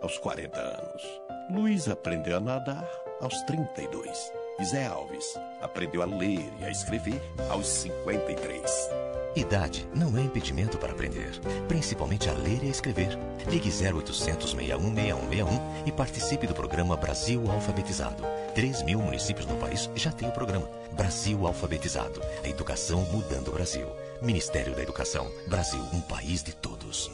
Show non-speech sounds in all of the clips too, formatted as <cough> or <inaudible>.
aos 40 anos. Luiz aprendeu a nadar aos 32. E Zé Alves aprendeu a ler e a escrever aos 53. Idade não é impedimento para aprender, principalmente a ler e a escrever. Ligue 0800 61 6161 e participe do programa Brasil Alfabetizado. 3 mil municípios no país já têm o programa Brasil Alfabetizado. A educação mudando o Brasil. Ministério da Educação. Brasil, um país de todos.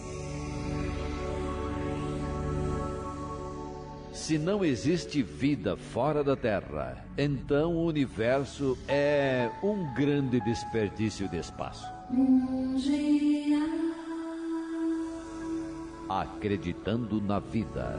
Se não existe vida fora da Terra, então o universo é um grande desperdício de espaço. Acreditando na vida.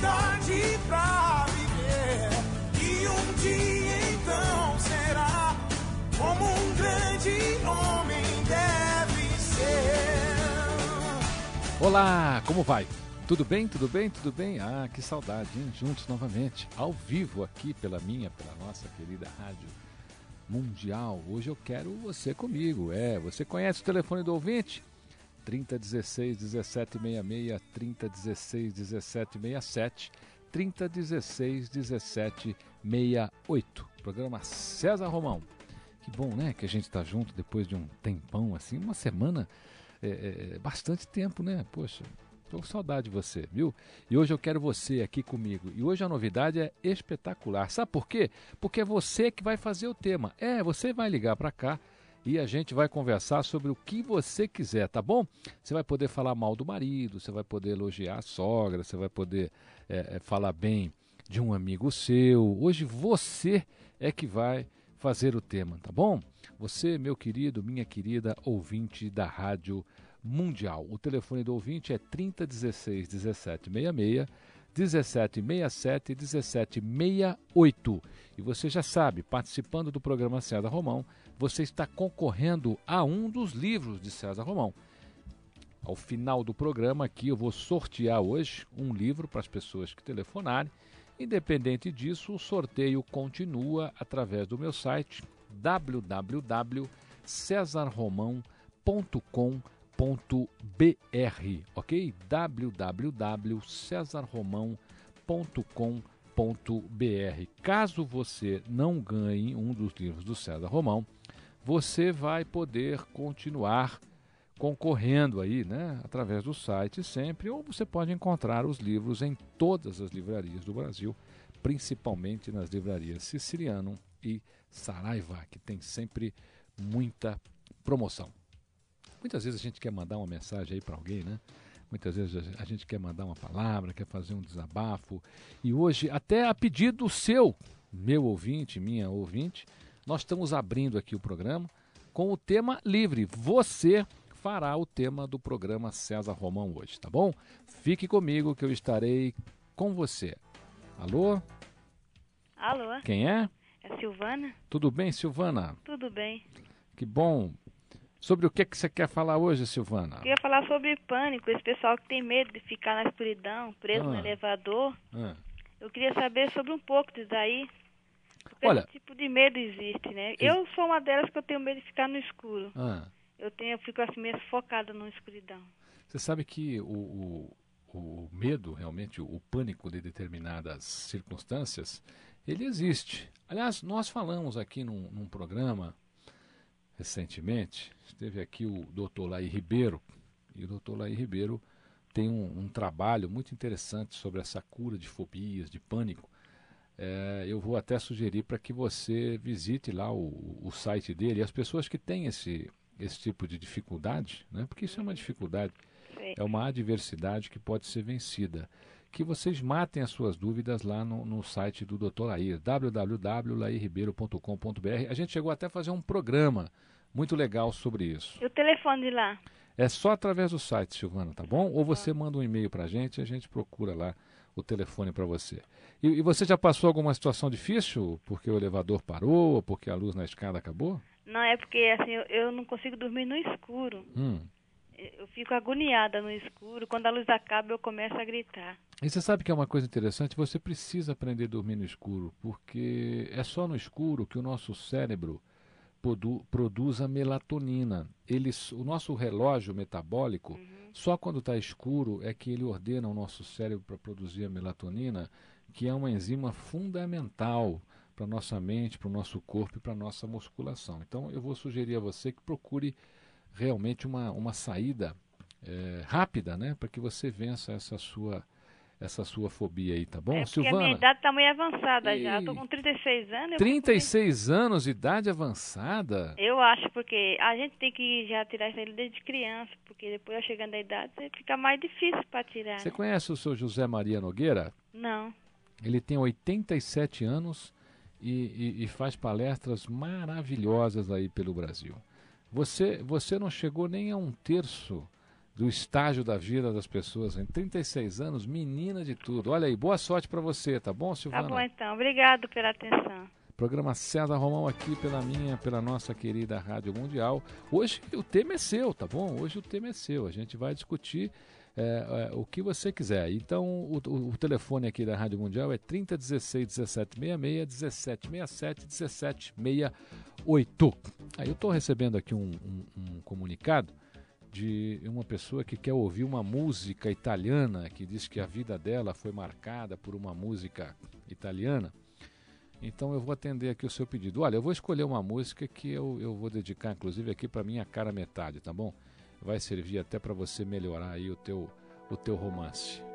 pra viver. E um dia então será como um grande homem deve ser. Olá, como vai? Tudo bem, tudo bem, tudo bem? Ah, que saudade, hein? Juntos novamente, ao vivo aqui pela minha, pela nossa querida rádio mundial. Hoje eu quero você comigo. É, você conhece o telefone do ouvinte? 3016 1766, 3016 1767, 3016 1768. Programa César Romão. Que bom, né? Que a gente está junto depois de um tempão assim, uma semana, é, é, bastante tempo, né? Poxa, tô com saudade de você, viu? E hoje eu quero você aqui comigo. E hoje a novidade é espetacular. Sabe por quê? Porque é você que vai fazer o tema. É, você vai ligar para cá e a gente vai conversar sobre o que você quiser, tá bom? Você vai poder falar mal do marido, você vai poder elogiar a sogra, você vai poder é, é, falar bem de um amigo seu. Hoje você é que vai fazer o tema, tá bom? Você, meu querido, minha querida ouvinte da Rádio Mundial. O telefone do ouvinte é 3016 1766. 1767 1768. E você já sabe, participando do programa César Romão, você está concorrendo a um dos livros de César Romão. Ao final do programa aqui eu vou sortear hoje um livro para as pessoas que telefonarem. Independente disso, o sorteio continua através do meu site www.cesarromão.com.br, ok? www.cesarromão.com.br. Caso você não ganhe um dos livros do César Romão, você vai poder continuar concorrendo aí, né, através do site sempre, ou você pode encontrar os livros em todas as livrarias do Brasil, principalmente nas livrarias Siciliano e Saraiva, que tem sempre muita promoção. Muitas vezes a gente quer mandar uma mensagem aí para alguém, né? Muitas vezes a gente quer mandar uma palavra, quer fazer um desabafo. E hoje, até a pedido seu, meu ouvinte, minha ouvinte, nós estamos abrindo aqui o programa com o tema livre. Você fará o tema do programa César Romão hoje, tá bom? Fique comigo que eu estarei com você. Alô? Alô? Quem é? É Silvana? Tudo bem, Silvana? Tudo bem. Que bom. Sobre o que, que você quer falar hoje, Silvana? Eu queria falar sobre pânico, esse pessoal que tem medo de ficar na escuridão, preso no Ah. elevador. Ah. Eu queria saber sobre um pouco disso daí. Olha- esse tipo de medo existe, né? Eu sou uma delas que eu tenho medo de ficar no escuro. Ah. Eu tenho, eu fico assim meio focada na escuridão. Você sabe que o, o, o medo, realmente, o pânico de determinadas circunstâncias, ele existe. Aliás, nós falamos aqui num, num programa recentemente, esteve aqui o doutor Laí Ribeiro, e o doutor Laí Ribeiro tem um, um, trabalho muito interessante sobre essa cura de fobias, de pânico. É, eu vou até sugerir para que você visite lá o, o site dele. E as pessoas que têm esse, esse tipo de dificuldade, né, porque isso é uma dificuldade, Sim. é uma adversidade que pode ser vencida. Que vocês matem as suas dúvidas lá no, no site do Dr. Lair, www.lairribeiro.com.br. A gente chegou até a fazer um programa muito legal sobre isso. E o telefone de lá? É só através do site, Silvana, tá bom? Ou você manda um e-mail para a gente e a gente procura lá o telefone para você. E, e, você já passou alguma situação difícil porque o elevador parou ou porque a luz na escada acabou? Não, é porque assim, eu, eu não consigo dormir no escuro. Hum. Eu fico agoniada no escuro. Quando a luz acaba, eu começo a gritar. E você sabe que é uma coisa interessante? Você precisa aprender a dormir no escuro, porque é só no escuro que o nosso cérebro produ produz a melatonina. Ele, o nosso relógio metabólico, Uhum. só quando está escuro é que ele ordena ao nosso cérebro para produzir a melatonina, que é uma enzima fundamental para nossa mente, para o nosso corpo e para nossa musculação. Então, eu vou sugerir a você que procure realmente uma, uma saída é, rápida, né, para que você vença essa sua essa sua fobia aí, tá bom, é porque Silvana? a minha idade está meio avançada E- já. Eu tô com 36 anos. eu 36 anos, idade avançada. Eu acho, porque a gente tem que já tirar isso aí desde criança, porque depois chegando à idade fica mais difícil para tirar. Você né? conhece o seu José Maria Nogueira? Não. Ele tem 87 anos e, e- e faz palestras maravilhosas aí pelo Brasil. Você, você não chegou nem a um terço do estágio da vida das pessoas. Em 36 anos, menina de tudo. Olha aí, boa sorte para você, tá bom, Tá Silvana? bom então. Obrigado pela atenção. Programa César Romão aqui pela minha, pela nossa querida Rádio Mundial. Hoje o tema é seu, tá bom? Hoje o tema é seu. A gente vai discutir é, é, o que você quiser. Então o, o- o telefone aqui da Rádio Mundial é 3016 1766 1767 1768. Aí eu estou recebendo aqui um, um- um comunicado de uma pessoa que quer ouvir uma música italiana, que diz que a vida dela foi marcada por uma música italiana. Então eu vou atender aqui o seu pedido. Olha, eu vou escolher uma música que eu, eu vou dedicar, inclusive, aqui para minha cara metade, tá bom? Vai servir até para você melhorar aí o teu, o teu romance.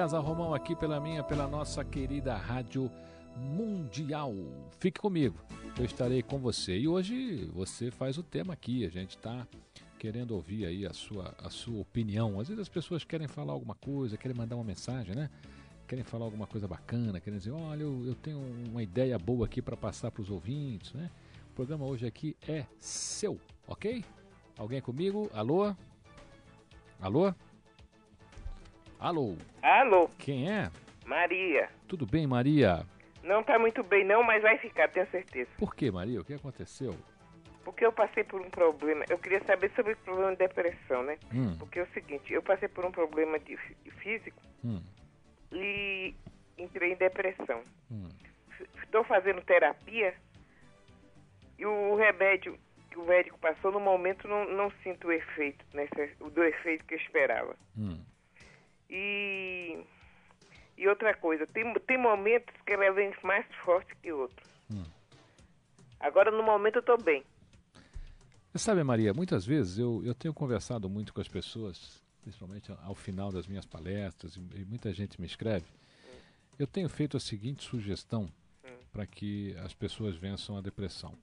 César Romão aqui pela minha, pela nossa querida Rádio Mundial. Fique comigo, eu estarei com você. E hoje você faz o tema aqui, a gente está querendo ouvir aí a sua, a sua opinião. Às vezes as pessoas querem falar alguma coisa, querem mandar uma mensagem, né? Querem falar alguma coisa bacana, querem dizer, olha, eu, eu tenho uma ideia boa aqui para passar para os ouvintes, né? O programa hoje aqui é seu, ok? Alguém comigo? Alô? Alô? Alô? Alô, Quem é? Maria. Tudo bem, Maria? Não tá muito bem não, mas vai ficar, tenho certeza. Por que, Maria? O que aconteceu? Porque eu passei por um problema. Eu queria saber sobre o problema de depressão, né? Hum, Porque é o seguinte, eu passei por um problema de, de físico hum, e entrei em depressão. hum. Estou fazendo terapia e o remédio que o médico passou, no momento não, não sinto o efeito, o do efeito que eu esperava. hum. E, e outra coisa, tem, tem momentos que ela vem mais forte que outros. Hum. Agora, no momento, eu estou bem. Você sabe, Maria, muitas vezes eu, eu tenho conversado muito com as pessoas, principalmente ao final das minhas palestras, e, e muita gente me escreve. Eu tenho feito a seguinte sugestão para que as pessoas vençam a depressão.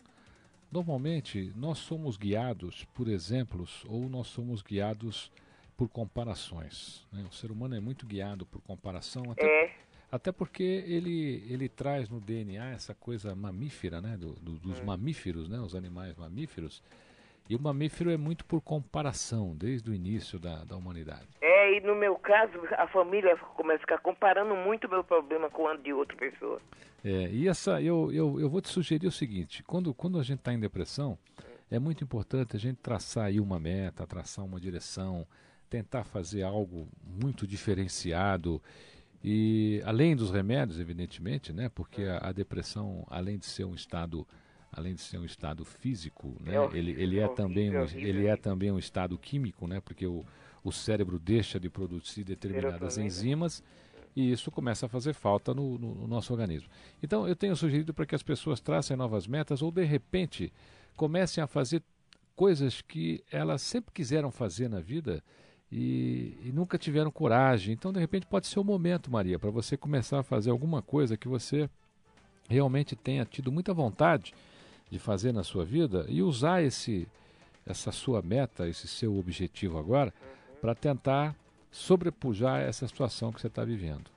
Normalmente, nós somos guiados por exemplos ou nós somos guiados por comparações. né? O ser humano é muito guiado por comparação, até É, Até porque ele, ele traz no DNA essa coisa mamífera, né? do- do- dos mamíferos, né? Os animais mamíferos. E o mamífero é muito por comparação, desde o início da, da humanidade. é, e no meu caso, a família começa a ficar comparando muito o meu problema com o de outra pessoa. É, e essa, eu, eu, eu vou te sugerir o seguinte: quando, quando a gente está em depressão, é muito importante a gente traçar aí uma meta, traçar uma direção, tentar fazer algo muito diferenciado. E além dos remédios, evidentemente, né? Porque a, a depressão, além de ser um estado, além de ser um estado físico, né? É horrível, ele, ele é horrível, também um, horrível, ele é também um estado químico, né? Porque o, o cérebro deixa de produzir determinadas Serotonina. enzimas e isso começa a fazer falta no, no- no nosso organismo. Então, eu tenho sugerido para que as pessoas tracem novas metas ou, de repente, comecem a fazer coisas que elas sempre quiseram fazer na vida e, e nunca tiveram coragem. Então, de repente, pode ser o momento, Maria, para você começar a fazer alguma coisa que você realmente tenha tido muita vontade de fazer na sua vida e usar esse, essa sua meta, esse seu objetivo agora, para tentar sobrepujar essa situação que você está vivendo.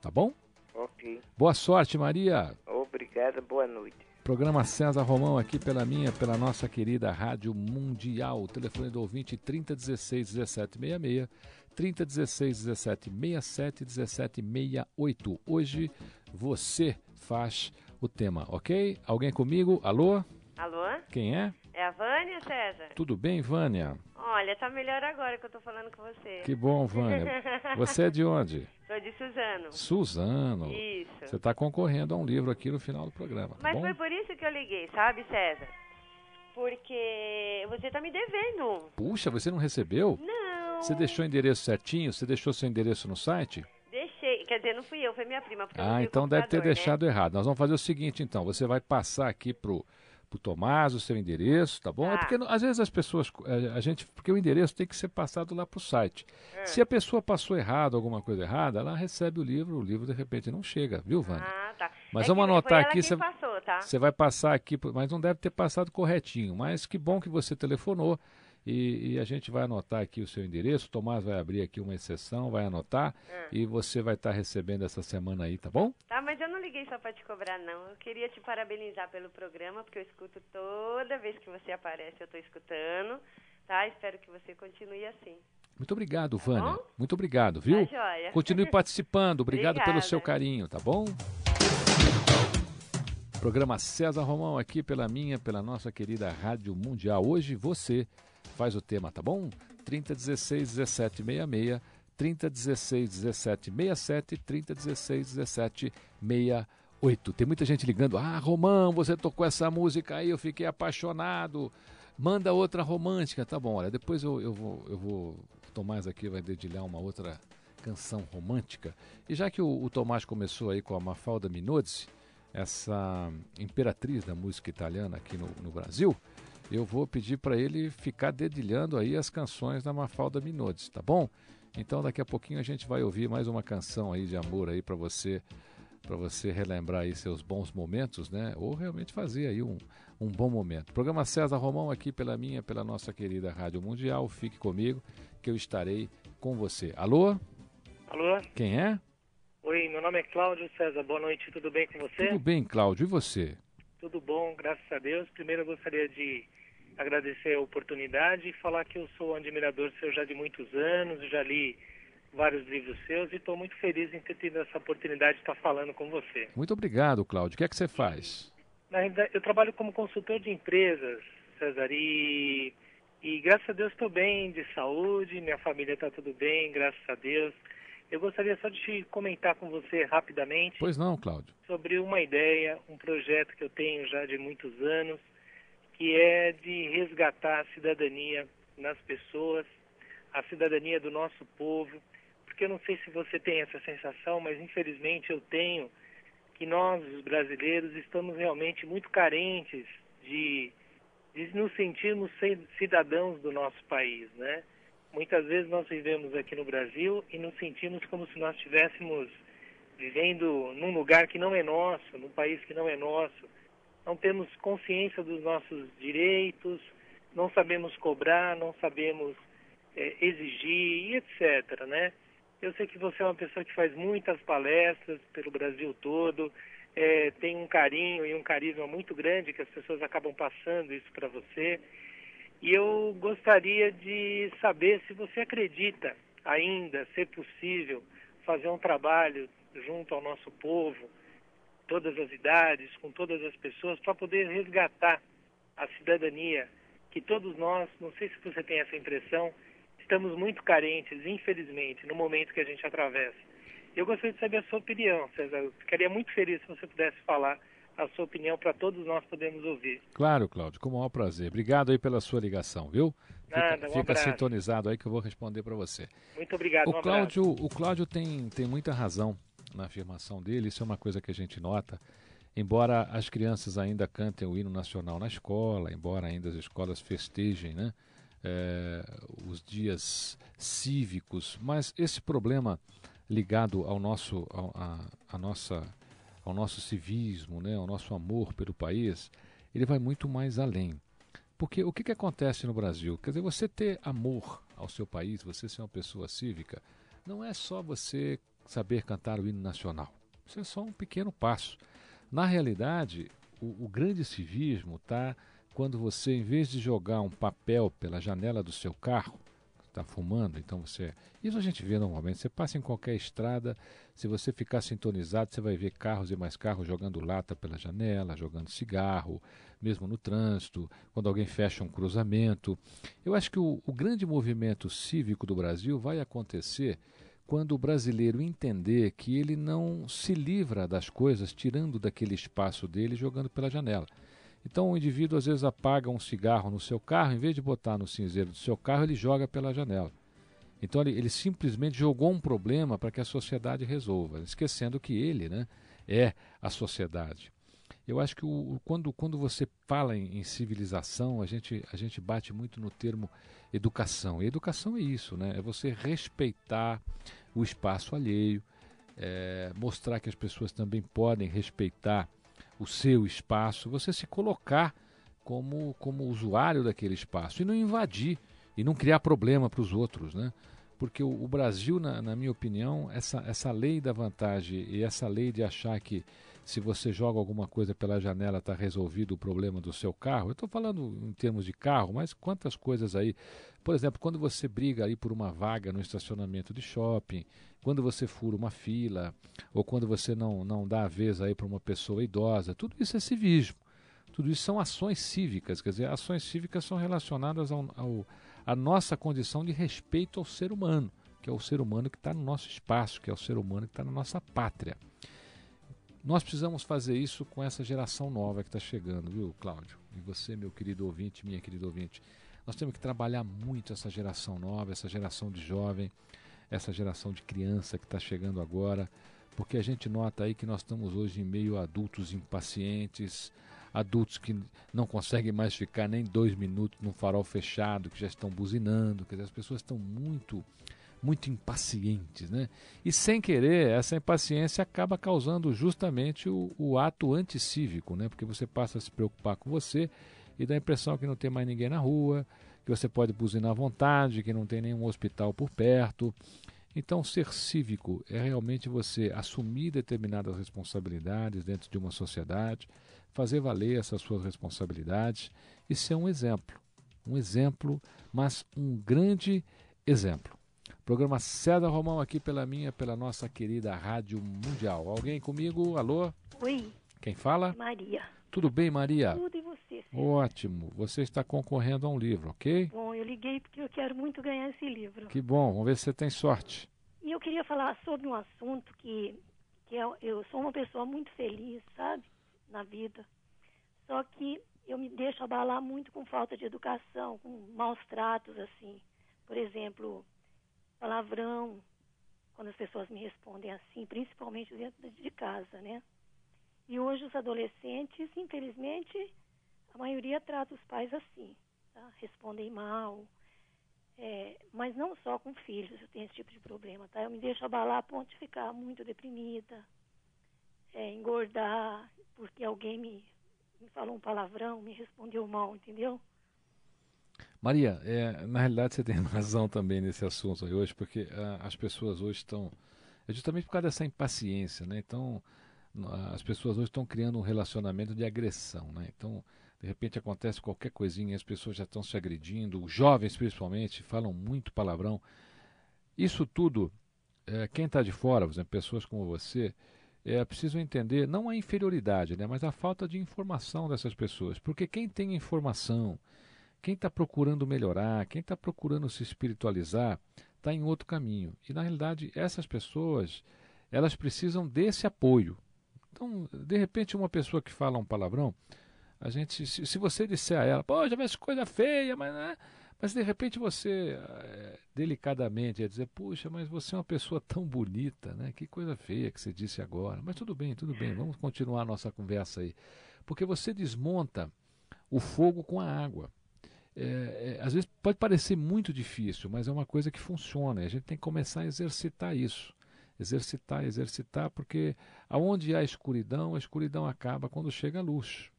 Tá bom? Ok. Boa sorte, Maria. Obrigada, boa noite. Programa César Romão aqui pela minha, pela nossa querida Rádio Mundial. Telefone do ouvinte 3016 1766, 3016 1767, 1768. Hoje você faz o tema, ok? Alguém comigo? Alô? Alô? Quem é? É a Vânia, César? Tudo bem, Vânia? Olha, tá melhor agora que eu tô falando com você. Que bom, Vânia. <laughs> Você é de onde? Sou de Suzano. Suzano. Isso. Você está concorrendo a um livro aqui no final do programa, tá Mas bom? foi por isso que eu liguei, sabe, César? Porque você tá me devendo. Puxa, você não recebeu? Não. Você deixou o endereço certinho? Você deixou seu endereço no site? Deixei. Quer dizer, não fui eu, foi minha prima. Ah, então deve ter né? deixado errado. Nós vamos fazer o seguinte, então. Você vai passar aqui pro pro Tomás o seu endereço, tá bom? É Tá. porque às vezes as pessoas, eh, a gente, porque o endereço tem que ser passado lá pro site. É. Se a pessoa passou errado, alguma coisa errada, ela recebe o livro, o livro de repente não chega, viu, Vânia? Ah, tá. Mas É vamos anotar aqui, você- tá? Vai passar aqui, mas não deve ter passado corretinho. Mas que bom que você telefonou e, e a gente vai anotar aqui o seu endereço. O Tomás vai abrir aqui uma exceção, vai anotar Ah. e você vai estar recebendo essa semana aí, tá bom? Tá, mas eu não liguei só pra te cobrar, não. Eu queria te parabenizar pelo programa, porque eu escuto toda vez que você aparece, eu tô escutando, tá? Espero que você continue assim. Muito obrigado, Vânia. Tá bom? Muito obrigado, viu? Tá. Continue <laughs> participando. Obrigado pelo Obrigada. seu carinho, tá bom? Programa César Romão aqui pela minha, pela nossa querida Rádio Mundial. Hoje você faz o tema, tá bom? 3016 1766, 3016 1767, 3016 1768. Tem muita gente ligando. Ah, Romão, você tocou essa música aí, eu fiquei apaixonado. Manda outra romântica, tá bom? Olha, depois eu, eu vou, eu vou. O Tomás aqui vai dedilhar uma outra canção romântica. E já que o, o Tomás começou aí com a Mafalda Minozzi, essa imperatriz da música italiana aqui no, no Brasil, eu vou pedir para ele ficar dedilhando aí as canções da Mafalda Minozzi, tá bom? Então daqui a pouquinho a gente vai ouvir mais uma canção aí de amor aí para você, para você relembrar aí seus bons momentos, né? Ou realmente fazer aí um, um bom momento. Programa César Romão aqui pela minha, pela nossa querida Rádio Mundial. Fique comigo que eu estarei com você. Alô? Alô? Quem é? Oi, meu nome é Cláudio César. Boa noite, tudo bem com você? Tudo bem, Cláudio. E você? Tudo bom, graças a Deus. Primeiro eu gostaria de agradecer a oportunidade e falar que eu sou um admirador seu já de muitos anos, já li vários livros seus e estou muito feliz em ter tido essa oportunidade de estar falando com você. Muito obrigado, Cláudio. O que é que você faz? Na realidade, eu trabalho como consultor de empresas, César, e, e graças a Deus estou bem de saúde, minha família está tudo bem, graças a Deus. Eu gostaria só de te comentar com você rapidamente. Pois não, Cláudio. Sobre uma ideia, um projeto que eu tenho já de muitos anos, que é de resgatar a cidadania nas pessoas, a cidadania do nosso povo, porque eu não sei se você tem essa sensação, mas infelizmente eu tenho que nós, os brasileiros, estamos realmente muito carentes de, de nos sentirmos cidadãos do nosso país, né? Muitas vezes nós vivemos aqui no Brasil e nos sentimos como se nós estivéssemos vivendo num lugar que não é nosso, num país que não é nosso. Não temos consciência dos nossos direitos, não sabemos cobrar, não sabemos é, exigir e etc, né? Eu sei que você é uma pessoa que faz muitas palestras pelo Brasil todo, é, tem um carinho e um carisma muito grande que as pessoas acabam passando isso para você. E eu gostaria de saber se você acredita ainda ser possível fazer um trabalho junto ao nosso povo, todas as idades, com todas as pessoas, para poder resgatar a cidadania que todos nós, não sei se você tem essa impressão, estamos muito carentes, infelizmente, no momento que a gente atravessa. Eu gostaria de saber a sua opinião, César. Eu ficaria muito feliz se você pudesse falar a sua opinião para todos nós podermos ouvir. Claro, Cláudio, com o maior prazer. Obrigado aí pela sua ligação, viu? Nada, fica, um fica sintonizado aí que eu vou responder para você. Muito obrigado, o um Cláudio, O Cláudio tem, tem muita razão na afirmação dele, isso é uma coisa que a gente nota. Embora as crianças ainda cantem o hino nacional na escola, embora ainda as escolas festejem né, é, os dias cívicos, mas esse problema ligado ao nosso, ao, a, a nossa ao nosso civismo, né, ao nosso amor pelo país, ele vai muito mais além. Porque o que, que acontece no Brasil? Quer dizer, você ter amor ao seu país, você ser uma pessoa cívica, não é só você saber cantar o hino nacional. Isso é só um pequeno passo. Na realidade, o, o grande civismo está quando você, em vez de jogar um papel pela janela do seu carro, está fumando, então você. Isso a gente vê normalmente. Você passa em qualquer estrada, se você ficar sintonizado, você vai ver carros e mais carros jogando lata pela janela, jogando cigarro, mesmo no trânsito, quando alguém fecha um cruzamento. Eu acho que o, o grande movimento cívico do Brasil vai acontecer quando o brasileiro entender que ele não se livra das coisas tirando daquele espaço dele e jogando pela janela. Então o indivíduo às vezes apaga um cigarro no seu carro, em vez de botar no cinzeiro do seu carro, ele joga pela janela. Então ele, ele simplesmente jogou um problema para que a sociedade resolva, esquecendo que ele né, é a sociedade. Eu acho que o, quando, quando você fala em, em, civilização, a gente, a gente bate muito no termo educação. E educação é isso, né? é você respeitar o espaço alheio, é, mostrar que as pessoas também podem respeitar o seu espaço, você se colocar como, como usuário daquele espaço e não invadir e não criar problema para os outros, né? Porque o, o Brasil, na, na, minha opinião, essa, essa lei da vantagem e essa lei de achar que se você joga alguma coisa pela janela está resolvido o problema do seu carro. Eu estou falando em termos de carro, mas quantas coisas aí. Por exemplo, quando você briga aí por uma vaga no estacionamento de shopping, quando você fura uma fila, ou quando você não, não dá a vez aí para uma pessoa idosa, tudo isso é civismo. Tudo isso são ações cívicas, quer dizer, ações cívicas são relacionadas ao, ao, à nossa condição de respeito ao ser humano, que é o ser humano que está no nosso espaço, que é o ser humano que está na nossa pátria. Nós precisamos fazer isso com essa geração nova que está chegando, viu, Cláudio? E você, meu querido ouvinte, minha querida ouvinte. Nós temos que trabalhar muito essa geração nova, essa geração de jovem, essa geração de criança que está chegando agora, porque a gente nota aí que nós estamos hoje em meio a adultos impacientes, adultos que não conseguem mais ficar nem dois minutos num farol fechado, que já estão buzinando, quer dizer, as pessoas estão muito muito impacientes, né? E sem querer, essa impaciência acaba causando justamente o, o ato anticívico, né? Porque você passa a se preocupar com você e dá a impressão que não tem mais ninguém na rua, que você pode buzinar à vontade, que não tem nenhum hospital por perto. Então, ser cívico é realmente você assumir determinadas responsabilidades dentro de uma sociedade, fazer valer essas suas responsabilidades e ser um exemplo. Um exemplo, mas um grande exemplo. Programa César Romão aqui pela minha, pela nossa querida Rádio Mundial. Alguém comigo? Alô? Oi. Quem fala? Maria. Tudo bem, Maria? Tudo e você? Ótimo. Você está concorrendo a um livro, ok? Bom, eu liguei porque eu quero muito ganhar esse livro. Que bom. Vamos ver se você tem sorte. E eu queria falar sobre um assunto que, que eu, eu sou uma pessoa muito feliz, sabe? Na vida. Só que eu me deixo abalar muito com falta de educação, com maus tratos, assim. Por exemplo, palavrão, quando as pessoas me respondem assim, principalmente dentro de casa, né? E hoje os adolescentes, infelizmente, a maioria trata os pais assim, tá? respondem mal, é, mas não só com filhos eu tenho esse tipo de problema, tá? Eu me deixo abalar a ponto de ficar muito deprimida, é, engordar, porque alguém me, me falou um palavrão, me respondeu mal, entendeu? Maria, é, na realidade você tem <laughs> razão também nesse assunto hoje, porque ah, as pessoas hoje estão. É justamente por causa dessa impaciência, né? Então, as pessoas hoje estão criando um relacionamento de agressão, né? Então, de repente acontece qualquer coisinha, as pessoas já estão se agredindo, os jovens principalmente falam muito palavrão. Isso tudo, é, quem está de fora, por exemplo, pessoas como você, é preciso entender não a inferioridade, né, mas a falta de informação dessas pessoas. Porque quem tem informação, quem está procurando melhorar, quem está procurando se espiritualizar, está em outro caminho. E na realidade, essas pessoas, elas precisam desse apoio. Então, de repente, uma pessoa que fala um palavrão, a gente, se, se você disser a ela, pô, já vê coisa feia, mas né? Mas de repente você, é, delicadamente, ia dizer, puxa, mas você é uma pessoa tão bonita, né? Que coisa feia que você disse agora. Mas tudo bem, tudo bem, vamos continuar a nossa conversa aí. Porque você desmonta o fogo com a água. É, é, às vezes pode parecer muito difícil, mas é uma coisa que funciona. A gente tem que começar a exercitar isso. Exercitar, exercitar, porque aonde há escuridão, a escuridão acaba quando chega a luz.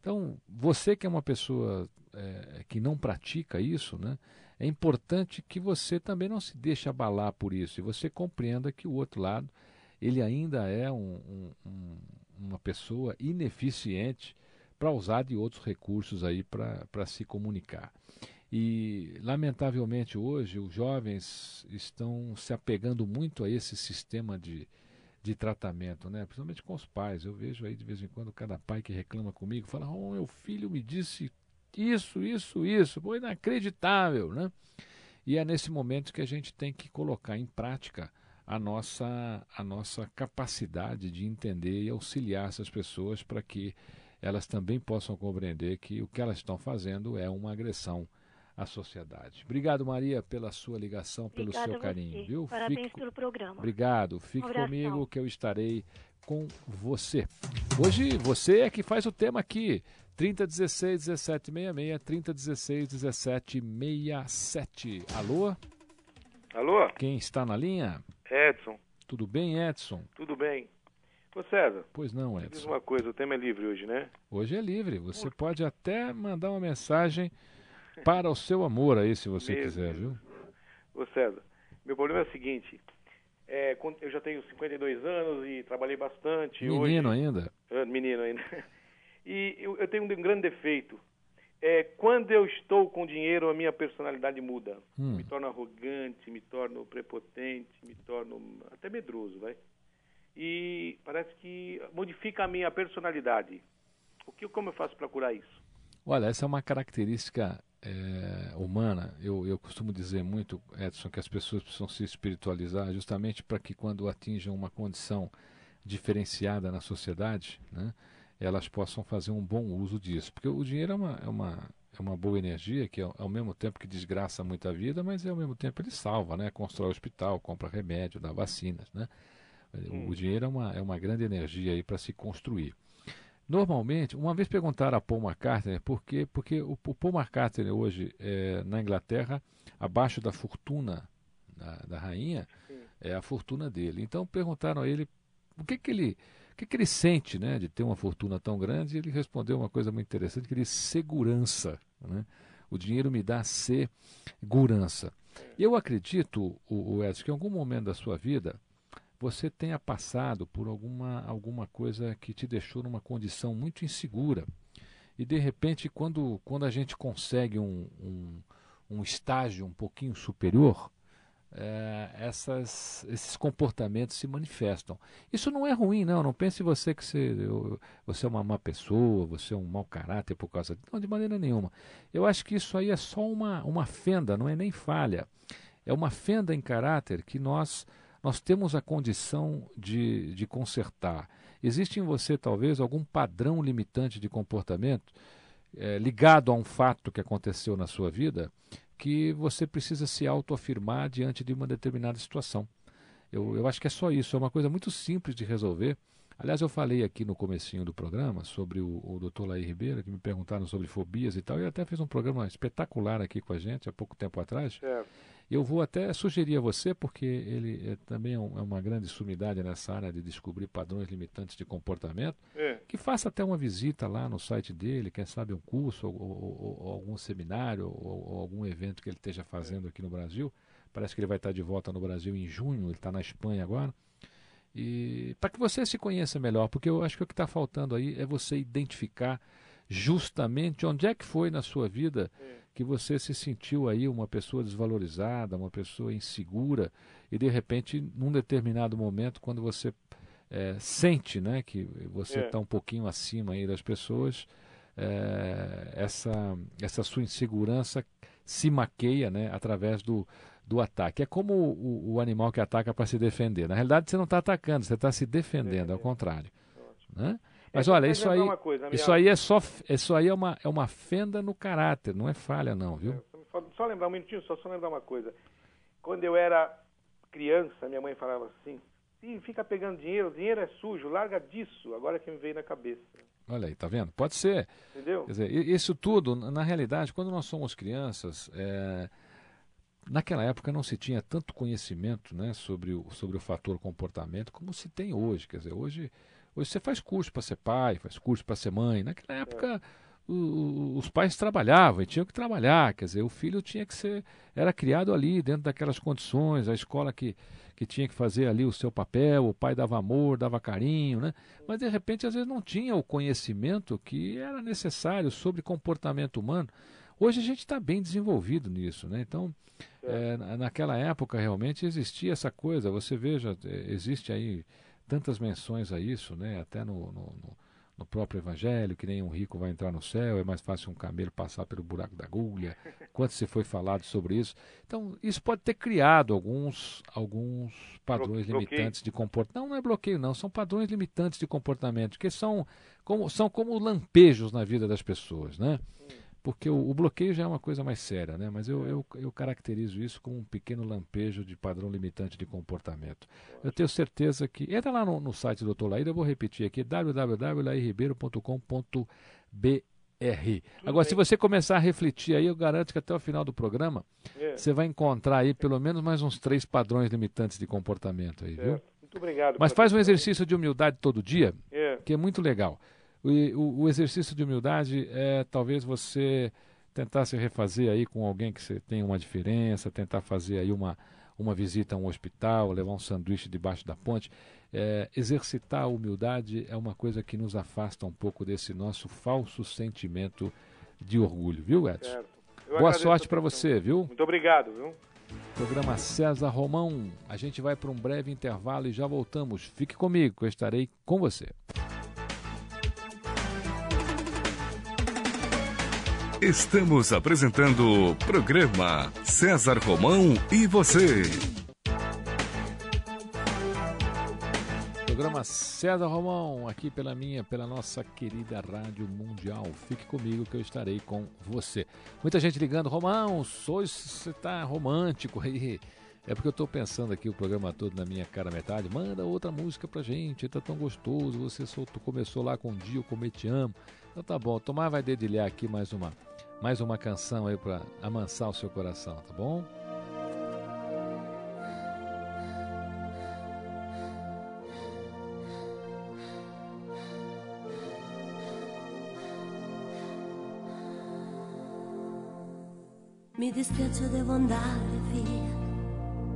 Então, você que é uma pessoa é, que não pratica isso, né, é importante que você também não se deixe abalar por isso e você compreenda que o outro lado ele ainda é um, um, um, uma pessoa ineficiente para usar de outros recursos aí para se comunicar. E, lamentavelmente, hoje os jovens estão se apegando muito a esse sistema de, de tratamento, né? principalmente com os pais. Eu vejo aí de vez em quando cada pai que reclama comigo fala: oh, meu filho me disse isso, isso, isso. Pô, inacreditável, né? E é nesse momento que a gente tem que colocar em prática a nossa, a nossa capacidade de entender e auxiliar essas pessoas para que elas também possam compreender que o que elas estão fazendo é uma agressão à sociedade. Obrigado, Maria, pela sua ligação, pelo Obrigada seu carinho. Viu? Parabéns Fique... pelo programa. Obrigado. Fique Um comigo que eu estarei com você. Hoje você é que faz o tema aqui. 3016 1766, 3016 1767. Alô? Alô? Quem está na linha? Edson, Tudo bem, Edson? tudo bem? Ô César, Pois não, diz Edson. uma coisa, o tema é livre hoje, né? Hoje é livre. Você pode até mandar uma mensagem para o seu amor aí, se você Mesmo, quiser, viu? Ô César, meu problema é o seguinte, é, eu já tenho 52 anos e trabalhei bastante. Menino hoje, ainda. Ah, menino ainda. <laughs> E eu, eu tenho um grande defeito. É, quando eu estou com dinheiro, a minha personalidade muda. Hum. Me torno arrogante, me torno prepotente, me torno até medroso, vai. E parece que modifica a minha personalidade. O que, como eu faço para curar isso? Olha, essa é uma característica eh, humana. Eu, eu costumo dizer muito, Edson, que as pessoas precisam se espiritualizar justamente para que quando atinjam uma condição diferenciada na sociedade, né, elas possam fazer um bom uso disso. Porque o dinheiro é uma, é uma, é uma boa energia que, ao, ao mesmo tempo que desgraça muita vida, mas ao mesmo tempo ele salva, né? Constrói hospital, compra remédio, dá vacinas, né? O, o dinheiro é uma, é uma grande energia aí para se construir. Normalmente, uma vez perguntaram a Paul McCartney por quê? Porque o, o Paul McCartney hoje, é, na Inglaterra, abaixo da fortuna da, da rainha é a fortuna dele. Então perguntaram a ele o que que ele o que, que ele sente né, de ter uma fortuna tão grande? E ele respondeu uma coisa muito interessante, que ele segurança. Né? O dinheiro me dá segurança. Eu acredito, o, o Edson, que em algum momento da sua vida você tenha passado por alguma, alguma coisa que te deixou numa condição muito insegura. E de repente, quando, quando a gente consegue um, um, um estágio um pouquinho superior, é, essas, esses comportamentos se manifestam. Isso não é ruim, não. Não pense você que você, você é uma má pessoa, você é um mau caráter por causa disso. Não, de maneira nenhuma. Eu acho que isso aí é só uma, uma fenda, não é nem falha. É uma fenda em caráter que nós, nós temos a condição de, de consertar. Existe em você, talvez, algum padrão limitante de comportamento é, ligado a um fato que aconteceu na sua vida que você precisa se autoafirmar diante de uma determinada situação. Eu, eu acho que é só isso, é uma coisa muito simples de resolver. Aliás, eu falei aqui no comecinho do programa sobre o, o Dr. Laí Ribeiro, que me perguntaram sobre fobias e tal, e até fez um programa espetacular aqui com a gente há pouco tempo atrás. É. Eu vou até sugerir a você, porque ele é, também é, um, é, uma grande sumidade nessa área de descobrir padrões limitantes de comportamento, é. que faça até uma visita lá no site dele, quem sabe um curso, ou, ou, ou algum seminário, ou, ou, algum evento que ele esteja fazendo aqui no Brasil. Parece que ele vai estar de volta no Brasil em junho, ele está na Espanha agora. E para que você se conheça melhor, porque eu acho que o que está faltando aí é você identificar justamente onde é que foi na sua vida que você se sentiu aí uma pessoa desvalorizada, uma pessoa insegura e de repente num determinado momento quando você é, sente, né, que você está É. um pouquinho acima aí das pessoas, é, essa essa sua insegurança se maqueia, né, através do do ataque. É como o, o animal que ataca para se defender. Na realidade, você não está atacando, você está se defendendo, ao contrário. Né? Mas É, olha, mas isso lembrar aí, coisa, isso aí é só, isso aí é uma, é uma fenda no caráter, não é falha não, viu? Só, só lembrar um minutinho, só, só lembrar uma coisa. Quando eu era criança, minha mãe falava assim, Ih, fica pegando dinheiro, o dinheiro é sujo, larga disso, agora que me veio na cabeça. Olha aí, tá vendo? Pode ser. Entendeu? Quer dizer, isso tudo, na na realidade, quando nós somos crianças, é, naquela época não se tinha tanto conhecimento né, sobre, o, sobre o fator comportamento como se tem hoje. Quer dizer, hoje, hoje você faz curso para ser pai, faz curso para ser mãe. Naquela época o- os pais trabalhavam e tinham que trabalhar. Quer dizer, o filho tinha que ser, era criado ali, dentro daquelas condições, a escola que, que tinha que fazer ali o seu papel, o pai dava amor, dava carinho, né? Mas de repente, às vezes, não tinha o conhecimento que era necessário sobre comportamento humano. Hoje a gente está bem desenvolvido nisso, né? Então, é, na- naquela época realmente existia essa coisa. Você veja, é, existe aí tantas menções a isso, né? Até no, no, no- próprio Evangelho, que nem um rico vai entrar no céu, é mais fácil um camelo passar pelo buraco da agulha. Quanto se foi falado sobre isso? Então, isso pode ter criado alguns, alguns padrões bloqueio. limitantes de comportamento. Não, não é bloqueio, não. São padrões limitantes de comportamento, que são como, são como lampejos na vida das pessoas, né? Porque o, o bloqueio já é uma coisa mais séria, né? Mas eu, eu, eu caracterizo isso como um pequeno lampejo de padrão limitante de comportamento. Eu tenho certeza que. Entra lá no, no site do Dr. Laíra, eu vou repetir aqui: www.lairibeiro.com.br. Agora, se você começar a refletir aí, eu garanto que até o final do programa É. você vai encontrar aí pelo menos mais uns três padrões limitantes de comportamento aí, viu? Certo. Muito obrigado. Mas faz um exercício de humildade todo dia, É. que é muito legal. O, o- exercício de humildade é talvez você tentar se refazer aí com alguém que você tem uma diferença, tentar fazer aí uma, uma visita a um hospital, levar um sanduíche debaixo da ponte. É, exercitar a humildade é uma coisa que nos afasta um pouco desse nosso falso sentimento de orgulho, viu, Edson? Boa sorte para você, viu? Muito obrigado, viu? Programa César Romão. A gente vai para um breve intervalo e já voltamos. Fique comigo, eu estarei com você. Estamos apresentando o programa César Romão e você. Programa César Romão, aqui pela minha, pela nossa querida Rádio Mundial. Fique comigo que eu estarei com você. Muita gente ligando, Romão, hoje você está romântico aí. É porque eu estou pensando aqui o programa todo na minha cara metade. Manda outra música pra gente, tá tão gostoso. Você soltou, começou lá com um dia, eu te amo. Então tá bom, Tomar vai dedilhar aqui mais uma, mais uma canção aí para amansar o seu coração, tá bom? Mi dispiace, devo andare via,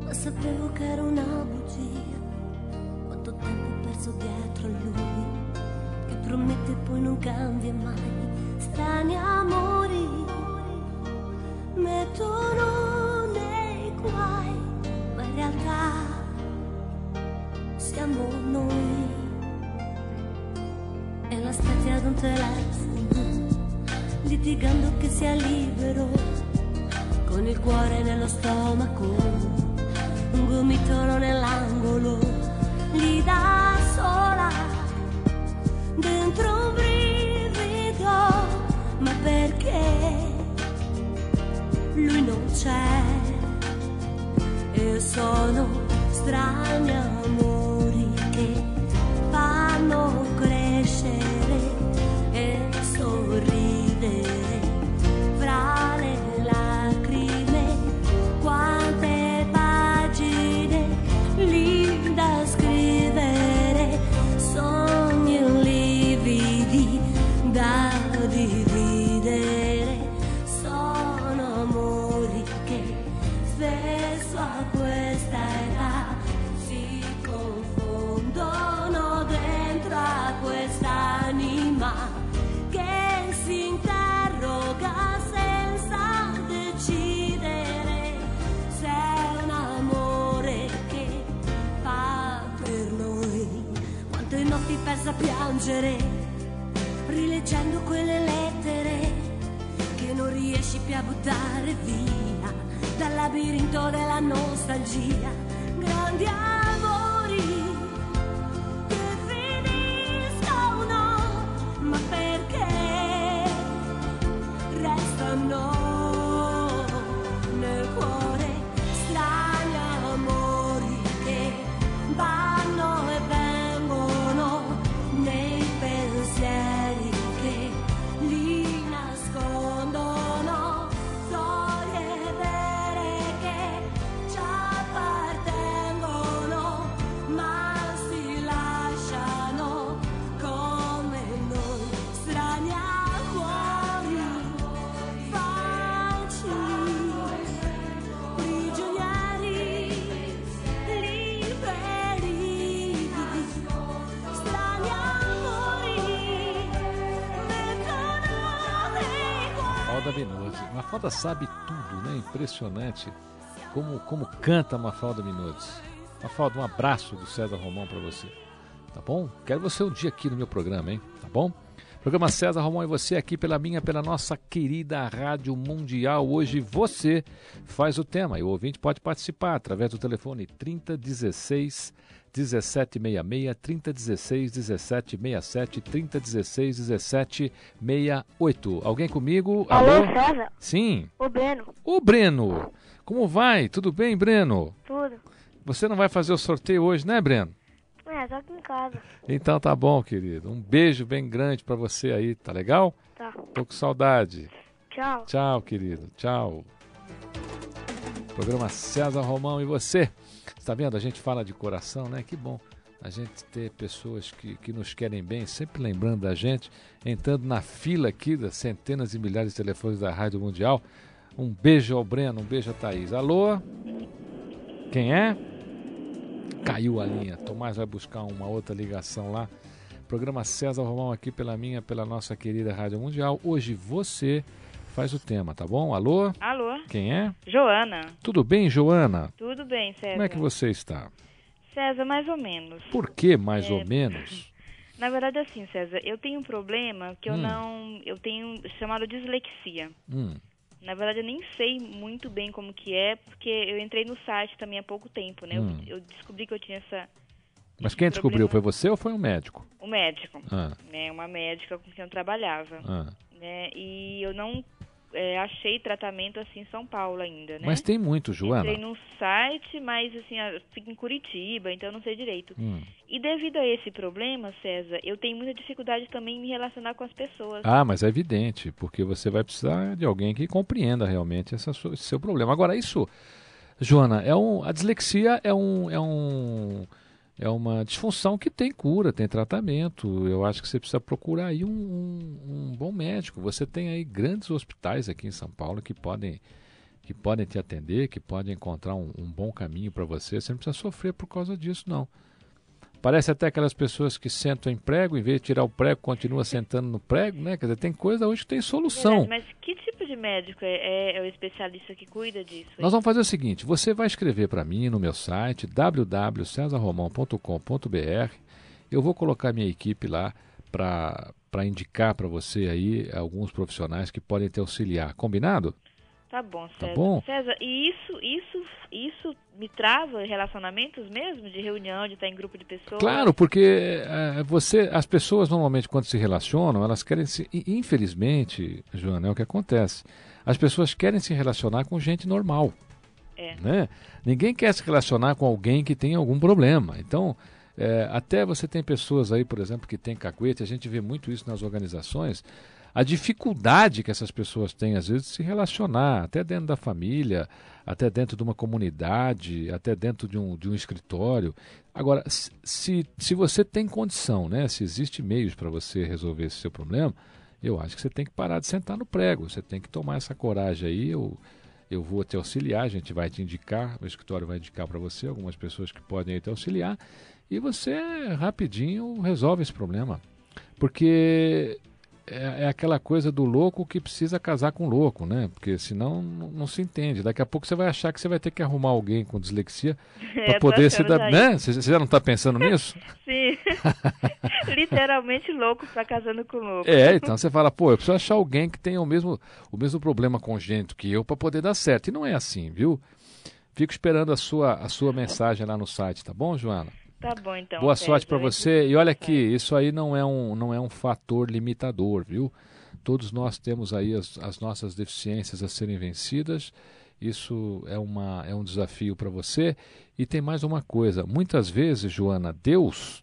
ma sapevo che era una bugia. Quanto tempo perso dietro a lui, che promette poi non cambia mai. Strani amori mettono nei guai, ma in realtà siamo noi. E l'aspetti ad un telefono, litigando che sia libero, con il cuore nello stomaco, un gomitolo nell'angolo, lì da sola, c'è? E sono strani amori che fanno crescere persa a piangere, rileggendo quelle lettere che non riesci più a buttare via dal labirinto della nostalgia. Grandi amori sabe tudo, né? Impressionante como, como canta Mafalda Minozzi. Mafalda, um abraço do César Romão para você. Tá bom? Quero você um dia aqui no meu programa, hein? Tá bom? Programa César Romão e você aqui pela minha, pela nossa querida Rádio Mundial. Hoje você faz o tema e o ouvinte pode participar através do telefone 3016 1766, 3016 1767, 3016 1768. Alguém comigo? Alô, César? Sim. O Breno. Ô Breno, como vai? Tudo bem, Breno? Tudo. Você não vai fazer o sorteio hoje, né, Breno? É, tô aqui em casa. Então tá bom, querido. Um beijo bem grande pra você aí, tá legal? Tá. Tô com saudade. Tchau. Tchau, querido. Tchau. Programa César Romão e você. Está vendo? A gente fala de coração, né? Que bom a gente ter pessoas que, que nos querem bem, sempre lembrando da gente, entrando na fila aqui das centenas e milhares de telefones da Rádio Mundial. Um beijo ao Breno, um beijo a Thaís. Alô? Quem é? Caiu a linha. Tomás vai buscar uma outra ligação lá. Programa César Romão aqui pela minha, pela nossa querida Rádio Mundial. Hoje você faz o tema, tá bom? Alô? Alô? Quem é? Joana. Tudo bem, Joana? Tudo bem, César? Como é que você está? César, mais ou menos. Por que mais É, ou menos? <laughs> Na verdade, assim, César, eu tenho um problema que eu Hum. não... Eu tenho chamado dislexia. Hum, Na verdade, eu nem sei muito bem como que é, porque eu entrei no site também há pouco tempo, né? Eu- Hum. Eu, descobri que eu tinha essa... Mas quem descobriu? problema- Foi você ou foi um médico? O médico, Ah. né? Uma médica com quem eu trabalhava, Ah. né? E eu não é, achei tratamento assim em São Paulo ainda, né? Mas tem muito, Joana. Entrei num site, mas assim, eu fico em Curitiba, então eu não sei direito. Hum. E devido a esse problema, César, eu tenho muita dificuldade também em me relacionar com as pessoas. Ah, mas é evidente, porque você vai precisar de alguém que compreenda realmente essa sua- esse seu problema. Agora, isso, Joana, é um, a dislexia é um, é um é uma disfunção que tem cura, tem tratamento. Eu acho que você precisa procurar aí um, um- um bom médico. Você tem aí grandes hospitais aqui em São Paulo que podem que podem te atender, que podem encontrar um, um bom caminho para você. Você não precisa sofrer por causa disso, não. Parece até aquelas pessoas que sentam em prego, em vez de tirar o prego, continua sentando no prego, né? Quer dizer, tem coisa hoje que tem solução. Verdade, mas que tipo de médico é, é- é o especialista que cuida disso? Nós vamos fazer o seguinte: você vai escrever para mim no meu site www.cesarromão.com.br. Eu vou colocar minha equipe lá para indicar para você aí alguns profissionais que podem te auxiliar. Combinado? Tá bom, César. bom? César, e isso, isso, isso me trava relacionamentos mesmo, de reunião, de estar em grupo de pessoas? Claro, porque eh, você, as pessoas normalmente quando se relacionam, elas querem se, infelizmente, Joana, é o que acontece. As pessoas querem se relacionar com gente normal. É. Né? Ninguém quer se relacionar com alguém que tem algum problema. Então, eh, até você tem pessoas aí, por exemplo, que tem cacuete, a gente vê muito isso nas organizações, a dificuldade que essas pessoas têm, às vezes, de se relacionar, até dentro da família, até dentro de uma comunidade, até dentro de um, de um escritório. Agora, se- se, você tem condição, né, se existe meios para você resolver esse seu problema, eu acho que você tem que parar de sentar no prego, você tem que tomar essa coragem aí. Eu, eu vou te auxiliar, a gente vai te indicar, o escritório vai indicar para você algumas pessoas que podem te auxiliar e você rapidinho resolve esse problema. Porque é, é aquela coisa do louco que precisa casar com louco, né? Porque senão não, não se entende. Daqui a pouco você vai achar que você vai ter que arrumar alguém com dislexia <laughs> É, para tô poder se dar. Né? Você, você já não está pensando nisso? <laughs> Sim. <laughs> Literalmente louco pra casando com louco. É, então você fala, pô, eu preciso achar alguém que tenha o mesmo, o mesmo problema congênito que eu para poder dar certo. E não é assim, viu? Fico esperando a sua, a sua mensagem lá no site, tá bom, Joana? Tá bom, então. Boa sorte para você. E olha aqui, isso aí não é um, não é um fator limitador, viu? Todos nós temos aí as, as nossas deficiências a serem vencidas. Isso é, uma, é um desafio para você. E tem mais uma coisa. Muitas vezes, Joana, Deus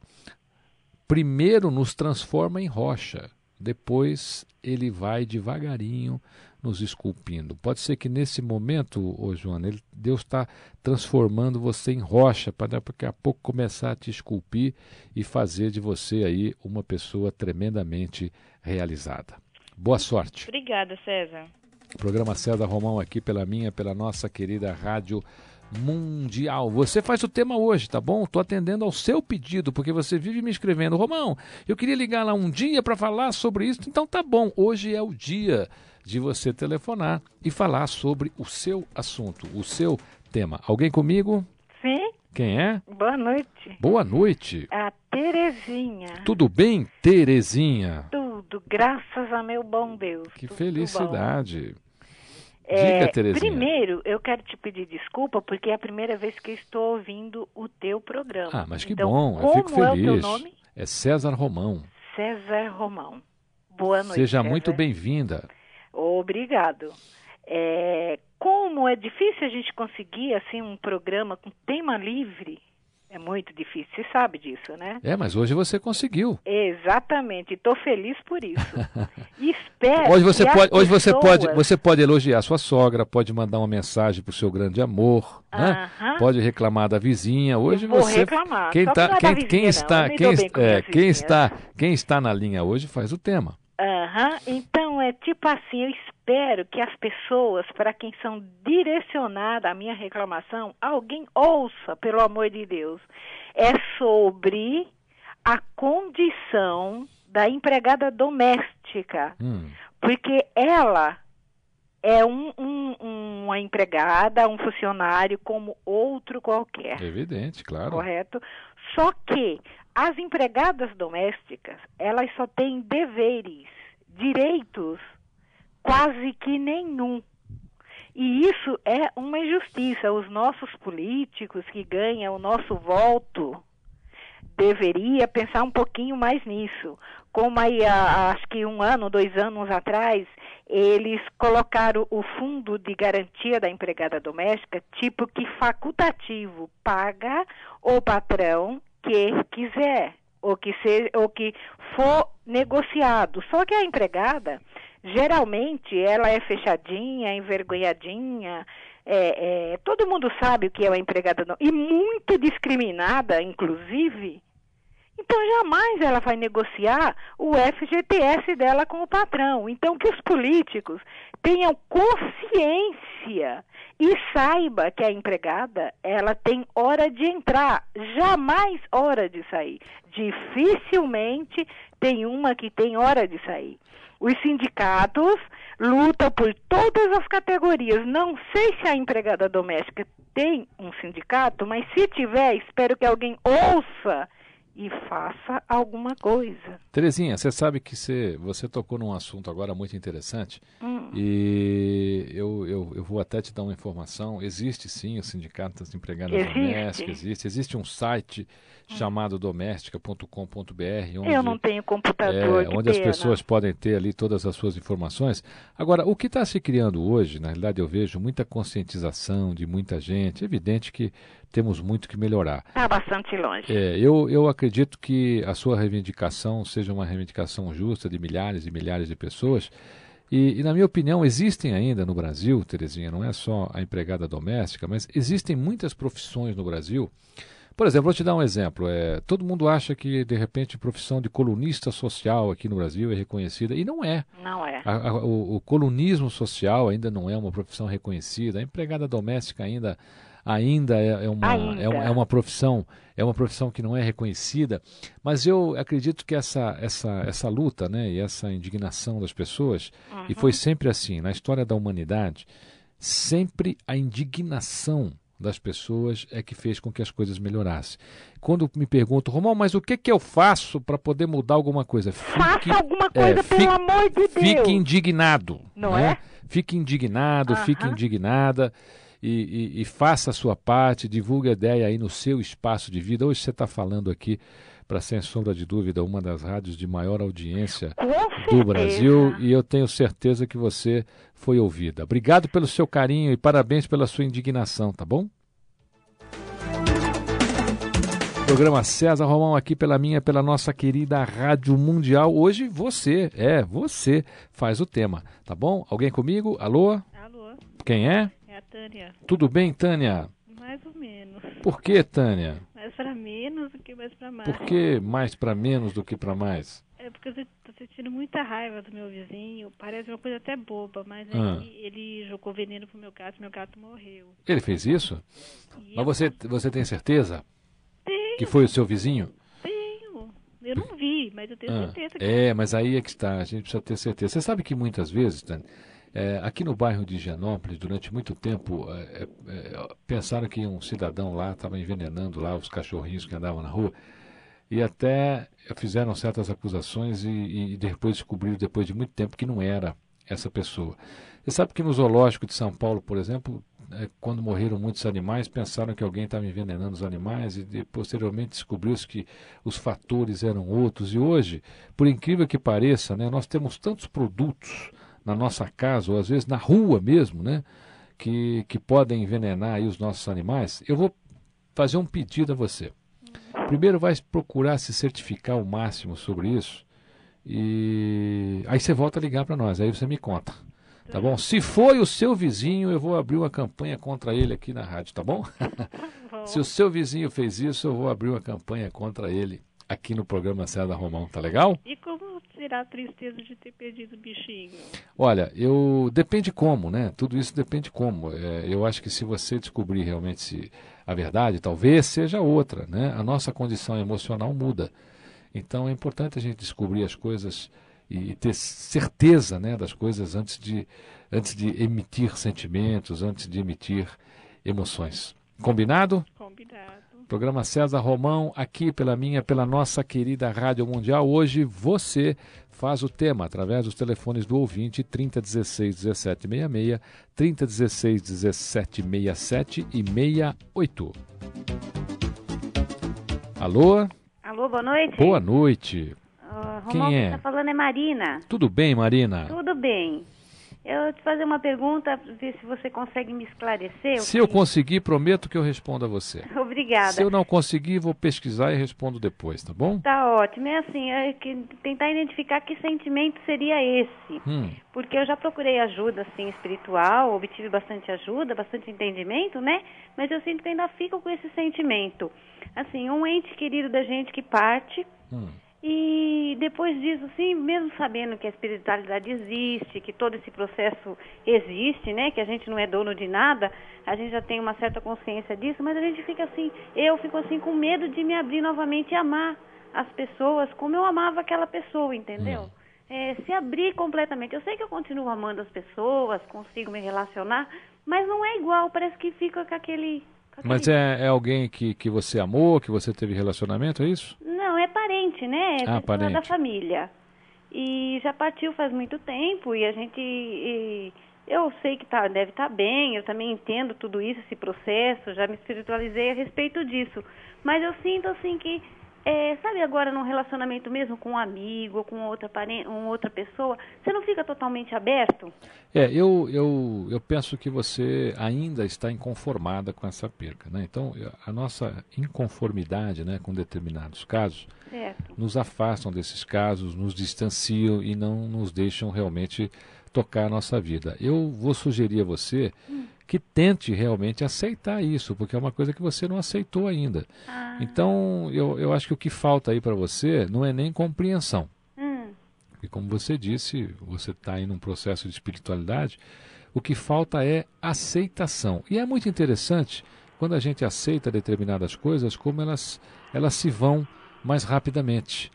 primeiro nos transforma em rocha. Depois ele vai devagarinho nos esculpindo. Pode ser que nesse momento, ô Joana, ele- Deus está transformando você em rocha para daqui a pouco começar a te esculpir e fazer de você aí uma pessoa tremendamente realizada. Boa sorte. Obrigada, César. Programa César Romão aqui pela minha, pela nossa querida Rádio Mundial. Você faz o tema hoje, tá bom? Estou atendendo ao seu pedido, porque você vive me escrevendo. Romão, eu queria ligar lá um dia para falar sobre isso. Então tá bom, hoje é o dia de você telefonar e falar sobre o seu assunto, o seu tema. Alguém comigo? Sim, Quem é? boa noite. Boa noite. A Terezinha. Tudo bem, Terezinha? Tudo, graças a meu bom Deus. Que tudo felicidade. bom. É, Diga, Terezinha. primeiro, eu quero te pedir desculpa porque é a primeira vez que estou ouvindo o teu programa. Ah, mas que Então, bom, eu como fico é o teu feliz. nome? É César Romão. César Romão. Boa noite. Seja César. muito bem-vinda. Obrigado. É, como é difícil a gente conseguir assim um programa com tema livre, é muito difícil. Você sabe disso, né? É, mas hoje você conseguiu. Exatamente. Estou feliz por isso. <laughs> Espero. Hoje você pode, hoje você pode, pessoas- você pode elogiar sua sogra, pode mandar uma mensagem pro seu grande amor, né? Aham. Pode reclamar da vizinha. Hoje você reclamar, quem tá, quem, vizinha, está, quem, é, quem está, quem está na linha hoje faz o tema. Aham, Então é tipo assim, eu espero que as pessoas, para quem são direcionadas a minha reclamação, alguém ouça, pelo amor de Deus. É sobre a condição da empregada doméstica. Hum. Porque ela é um, um- uma empregada, um funcionário como outro qualquer Evidente, claro. correto? Só que as empregadas domésticas, elas só têm deveres, direitos quase que nenhum. E isso é uma injustiça. Os nossos políticos que ganham o nosso voto deveria pensar um pouquinho mais nisso. Como aí, acho que um ano, dois anos atrás, eles colocaram o fundo de garantia da empregada doméstica, tipo que facultativo, paga o patrão que quiser, ou que, seja, ou que for negociado. Só que a empregada, geralmente, ela é fechadinha, envergonhadinha, é, é, todo mundo sabe o que é uma empregada doméstica, e muito discriminada, inclusive, Então jamais ela vai negociar o FGTS dela com o patrão. Então que os políticos tenham consciência e saiba que a empregada, ela tem hora de entrar, jamais hora de sair. Dificilmente tem uma que tem hora de sair. Os sindicatos lutam por todas as categorias. Não sei se a empregada doméstica tem um sindicato, mas se tiver, espero que alguém ouça e faça alguma coisa. Terezinha, você sabe que você, você tocou num assunto agora muito interessante Hum. e eu, eu, eu vou até te dar uma informação. Existe sim o Sindicato das Empregadas Existe? Domésticas, existe. Existe um site chamado doméstica.com.br onde, Eu não tenho computador, é, onde as pena. pessoas podem ter ali todas as suas informações. Agora, o que está se criando hoje, na realidade eu vejo muita conscientização de muita gente. É evidente que temos muito que melhorar. Está bastante longe. É, eu, eu acredito que a sua reivindicação seja uma reivindicação justa de milhares e milhares de pessoas. E, e, na minha opinião, existem ainda no Brasil, Terezinha, não é só a empregada doméstica, mas existem muitas profissões no Brasil. Por exemplo, vou te dar um exemplo. É, todo mundo acha que, de repente, a profissão de colunista social aqui no Brasil é reconhecida, e não é. Não é. A- a- o, o colunismo social ainda não é uma profissão reconhecida. A empregada doméstica ainda, ainda, é, é uma, Ainda. É, é uma profissão é uma profissão que não é reconhecida. Mas eu acredito que essa, essa, essa luta né, e essa indignação das pessoas, e foi sempre assim, na história da humanidade, sempre a indignação das pessoas é que fez com que as coisas melhorassem. Quando me perguntam, Romão, mas o que, que eu faço para poder mudar alguma coisa? Fique, Faça alguma coisa, pelo amor de Deus. Fique indignado. Não né? é? Fique indignado, fique Aham. indignada e, e- e faça a sua parte, divulgue a ideia aí no seu espaço de vida. Hoje você está falando aqui, para sem sombra de dúvida, uma das rádios de maior audiência do Brasil e eu tenho certeza que você foi ouvida. Obrigado pelo seu carinho e parabéns pela sua indignação, tá bom? Programa César Romão aqui pela minha, pela nossa querida Rádio Mundial. Hoje você, é, você faz o tema, tá bom? Alguém comigo? Alô? Alô? Quem é? É a Tânia. Tudo bem, Tânia? Mais ou menos. Por que, Tânia? Mais pra menos do que mais pra mais. Por que mais para menos do que para mais? É porque eu tô sentindo muita raiva do meu vizinho. Parece uma coisa até boba, mas Ah. aí ele jogou veneno pro meu gato e meu gato morreu. Ele fez isso? Mas você, você tem certeza que foi o seu vizinho? Tenho. Eu não vi, mas eu tenho Ah, certeza que é, mas aí é que está, a gente precisa ter certeza. Você sabe que muitas vezes, Tânia, é, aqui no bairro de Higienópolis, durante muito tempo, é, é, é, pensaram que um cidadão lá estava envenenando lá os cachorrinhos que andavam na rua e até fizeram certas acusações e, e depois descobriram, depois de muito tempo, que não era essa pessoa. Você sabe que no zoológico de São Paulo, por exemplo, é, quando morreram muitos animais, pensaram que alguém estava envenenando os animais e de- posteriormente descobriu-se que os fatores eram outros. E hoje, por incrível que pareça, né, nós temos tantos produtos na nossa casa, ou às vezes na rua mesmo, né, que, que podem envenenar os nossos animais. Eu vou fazer um pedido a você. Primeiro vai procurar se certificar o máximo sobre isso e aí você volta a ligar para nós, aí você me conta. Tá bom? Se foi o seu vizinho, eu vou abrir uma campanha contra ele aqui na rádio, tá bom? Se o seu vizinho fez isso, eu vou abrir uma campanha contra ele aqui no programa César Romão, tá legal? E como tirar a tristeza de ter perdido o bichinho? Olha, eu depende como, né? Tudo isso depende como. É, eu acho que se você descobrir realmente se a verdade, talvez seja outra, né? A nossa condição emocional muda. Então é importante a gente descobrir as coisas e, e ter certeza, né, das coisas antes de antes de emitir sentimentos, antes de emitir emoções. Combinado? Combinado. Programa César Romão, aqui pela minha, pela nossa querida Rádio Mundial. Hoje você faz o tema através dos telefones do ouvinte 3016 1766, 3016 1767 e 68. Alô? Alô, boa noite. Boa noite. Quem Romão, é? quem tá falando é Marina. Tudo bem, Marina? Tudo bem. Eu te fazer uma pergunta, ver se você consegue me esclarecer. Se eu conseguir, prometo que eu respondo a você. <laughs> Obrigada. Se eu não conseguir, vou pesquisar e respondo depois, tá bom? Tá ótimo. É assim, é que tentar identificar que sentimento seria esse. Hum. Porque eu já procurei ajuda, assim, espiritual, obtive bastante ajuda, bastante entendimento, né? Mas eu sinto que ainda fico com esse sentimento. Assim, um ente querido da gente que parte, Hum. E depois disso, sim, mesmo sabendo que a espiritualidade existe, que todo esse processo existe, né, que a gente não é dono de nada, a gente já tem uma certa consciência disso, mas a gente fica assim, eu fico assim com medo de me abrir novamente e amar as pessoas como eu amava aquela pessoa, entendeu? É, se abrir completamente. Eu sei que eu continuo amando as pessoas, consigo me relacionar, mas não é igual, parece que fica com aquele... com aquele- Mas é, é alguém que, que você amou, que você teve relacionamento, é isso? É parente, né? É Ah, parente. da família. E já partiu faz muito tempo e a gente. e eu sei que tá, deve estar bem, eu também entendo tudo isso, esse processo, já me espiritualizei a respeito disso. Mas eu sinto assim que, é, sabe agora num relacionamento mesmo com um amigo ou com outra, parente, outra pessoa, você não fica totalmente aberto? É, eu, eu, eu penso que você ainda está inconformada com essa perca, né? Então, a nossa inconformidade, né, com determinados casos, Certo. nos afastam desses casos, nos distanciam e não nos deixam realmente tocar a nossa vida. Eu vou sugerir a você que tente realmente aceitar isso, porque é uma coisa que você não aceitou ainda. Então, eu, eu acho que o que falta aí para você não é nem compreensão. Hum, E como você disse, você está aí num processo de espiritualidade, o que falta é aceitação. E é muito interessante quando a gente aceita determinadas coisas, como elas, elas se vão mais rapidamente.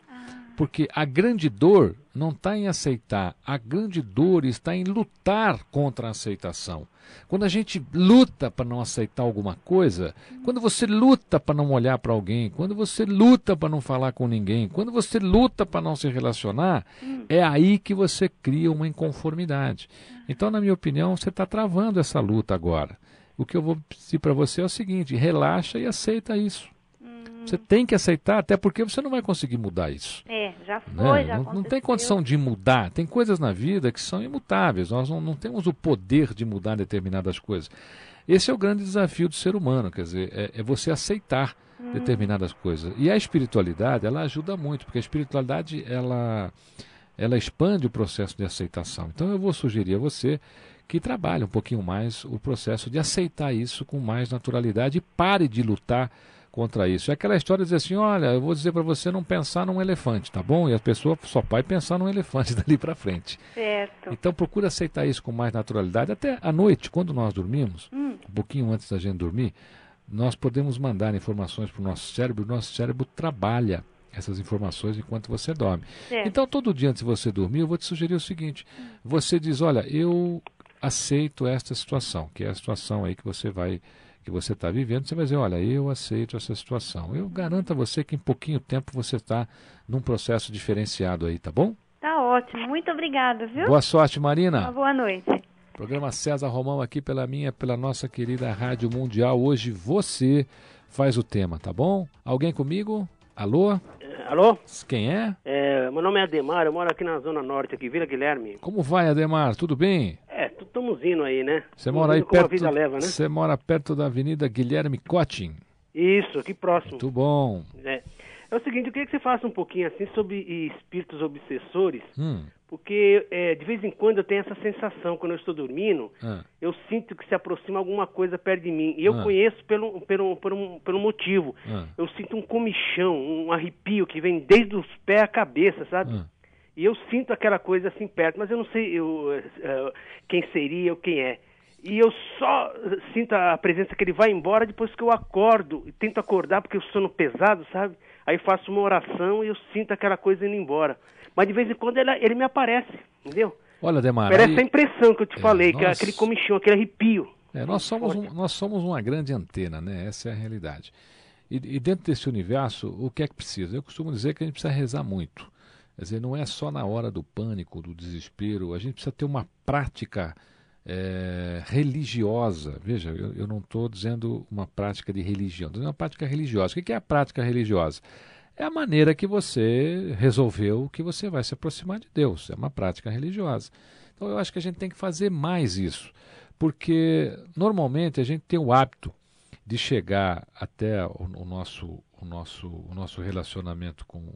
Porque a grande dor não está em aceitar, a grande dor está em lutar contra a aceitação. Quando a gente luta para não aceitar alguma coisa, quando você luta para não olhar para alguém, quando você luta para não falar com ninguém, quando você luta para não se relacionar, é aí que você cria uma inconformidade. Então, na minha opinião, você está travando essa luta agora. O que eu vou pedir para você é o seguinte: relaxa e aceita isso. Você tem que aceitar, até porque você não vai conseguir mudar isso. é, já foi, né? já não, não tem condição de mudar. Tem coisas na vida que são imutáveis. Nós não, não temos o poder de mudar determinadas coisas. Esse é o grande desafio do ser humano, quer dizer, é, é você aceitar Hum. determinadas coisas. E a espiritualidade, ela ajuda muito, porque a espiritualidade, ela, ela expande o processo de aceitação. Então eu vou sugerir a você que trabalhe um pouquinho mais o processo de aceitar isso com mais naturalidade e pare de lutar contra isso. É aquela história de dizer assim, olha, eu vou dizer para você não pensar num elefante, tá bom? E a pessoa só vai pensar num elefante <laughs> dali para frente. Certo. Então procura aceitar isso com mais naturalidade. Até à noite, quando nós dormimos, Hum. um pouquinho antes da gente dormir, nós podemos mandar informações para o nosso cérebro, o nosso cérebro trabalha essas informações enquanto você dorme. Certo. Então, todo dia antes de você dormir, eu vou te sugerir o seguinte: você diz, olha, eu aceito esta situação, que é a situação aí que você vai que você está vivendo, você vai dizer, olha, eu aceito essa situação. Eu garanto a você que em pouquinho tempo você está num processo diferenciado aí, tá bom? Tá ótimo, muito obrigada, viu? Boa sorte, Uma Marina. boa noite. Programa César Romão aqui pela minha, pela nossa querida Rádio Mundial. Hoje você faz o tema, tá bom? Alguém comigo? Alô? Alô? Quem é? É, meu nome é Ademar, eu moro aqui na Zona Norte, aqui, Vila Guilherme. Como vai, Ademar? Tudo bem? É, estamos indo aí, né? Você mora aí perto. né? Você mora perto da Avenida Guilherme Cottin. Isso, aqui próximo. Muito bom. É. é o seguinte, eu queria que você faça um pouquinho assim sobre espíritos obsessores, Hum. Porque é, de vez em quando eu tenho essa sensação, quando eu estou dormindo, Ah. eu sinto que se aproxima alguma coisa perto de mim. E eu Ah. conheço pelo, pelo, por, um, por um motivo. Ah. Eu sinto um comichão, um arrepio que vem desde os pés à cabeça, sabe? Ah. E eu sinto aquela coisa assim perto, mas eu não sei eu, eh, quem seria ou quem é. E eu só sinto a presença que ele vai embora depois que eu acordo. E tento acordar porque eu sono pesado, sabe? Aí faço uma oração e eu sinto aquela coisa indo embora. Mas de vez em quando ele, ele me aparece, entendeu? Olha, Ademar. Parece aí- a impressão que eu te falei, que é nós- aquele comichão, aquele arrepio. É, nós, somos um- nós somos uma grande antena, né? Essa é a realidade. E, e dentro desse universo, o que é que precisa? Eu costumo dizer que a gente precisa rezar muito. Quer dizer, não é só na hora do pânico, do desespero, a gente precisa ter uma prática eh, religiosa. Veja, eu, eu não estou dizendo uma prática de religião, estou dizendo uma prática religiosa. O que é a prática religiosa? É a maneira que você resolveu que você vai se aproximar de Deus. É uma prática religiosa. Então eu acho que a gente tem que fazer mais isso, porque normalmente a gente tem o hábito de chegar até o, o nosso, o, nosso, o nosso relacionamento com,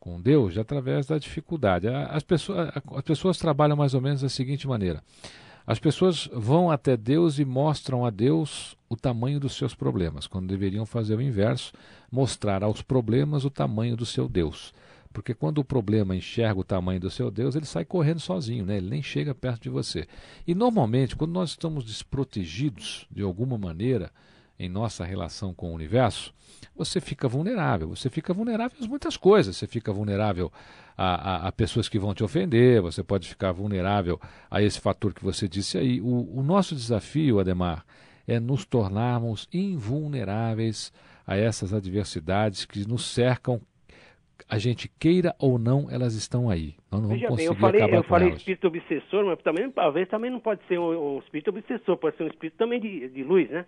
com Deus através da dificuldade. As pessoas, as pessoas trabalham mais ou menos da seguinte maneira. As pessoas vão até Deus e mostram a Deus o tamanho dos seus problemas, quando deveriam fazer o inverso, mostrar aos problemas o tamanho do seu Deus. Porque quando o problema enxerga o tamanho do seu Deus, ele sai correndo sozinho, né? ele nem chega perto de você. E normalmente, quando nós estamos desprotegidos de alguma maneira em nossa relação com o universo, você fica vulnerável. Você fica vulnerável a muitas coisas. Você fica vulnerável a, a, a, pessoas que vão te ofender, você pode ficar vulnerável a esse fator que você disse aí. O, o nosso desafio, Ademar, é nos tornarmos invulneráveis a essas adversidades que nos cercam. A gente queira ou não, elas estão aí. Nós não Veja vamos bem, conseguir eu falei, acabar eu falei elas. espírito obsessor, mas também, talvez também não pode ser um, um espírito obsessor, pode ser um espírito também de, de luz, né?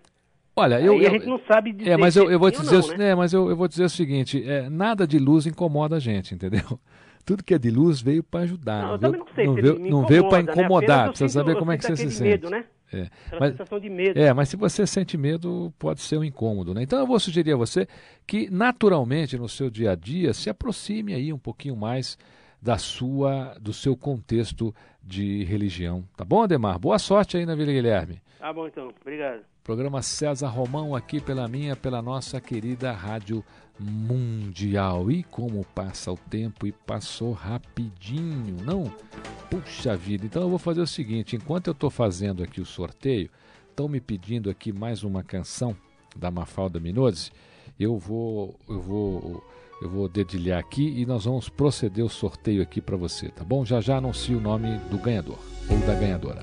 Olha, Aí eu, a eu- gente não sabe dizer É, mas eu, eu vou te dizer, não, né? é, mas eu, eu vou dizer o seguinte: é, nada de luz incomoda a gente, entendeu? <laughs> Tudo que é de luz veio para ajudar, Não, não, eu veio, também não sei não se veio, veio para né? incomodar. Eu Precisa saber eu como é que você se sente. medo, né? É, Aquela mas, sensação de medo. é, mas se você sente medo, pode ser um incômodo, né? Então eu vou sugerir a você que naturalmente no seu dia a dia se aproxime aí um pouquinho mais da sua, do seu contexto de religião, tá bom, Ademar? Boa sorte aí na Vila Guilherme. Tá bom então, obrigado. Programa César Romão aqui pela minha, pela nossa querida Rádio Mundial. E como passa o tempo e passou rapidinho, não? Puxa vida, então eu vou fazer o seguinte, enquanto eu estou fazendo aqui o sorteio, estão me pedindo aqui mais uma canção da Mafalda Minozzi, eu vou, eu vou, eu vou dedilhar aqui e nós vamos proceder o sorteio aqui para você, tá bom? Já já anuncio o nome do ganhador ou da ganhadora.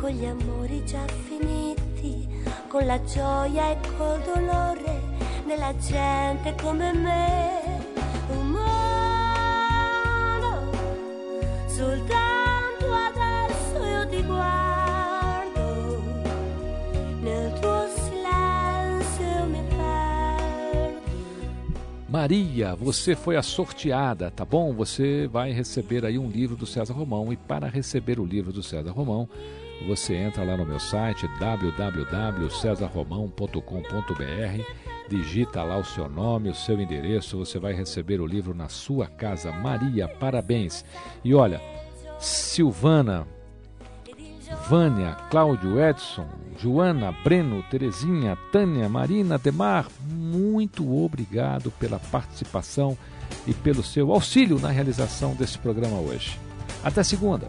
con gli amori già finiti, con la gioia e col dolore della gente come me. Un mondo, soltanto adesso io ti guardo, nel tuo silenzio mi perdo. Maria, você foi a sorteada, tá bom? Você vai receber aí um livro do César Romão e para receber o livro do César Romão, você entra lá no meu site www.cesarromão.com.br, digita lá o seu nome, o seu endereço, você vai receber o livro na sua casa. Maria, parabéns. E olha, Silvana, Vânia, Cláudio, Edson, Joana, Breno, Terezinha, Tânia, Marina, Demar, muito obrigado pela participação e pelo seu auxílio na realização desse programa hoje. Até segunda.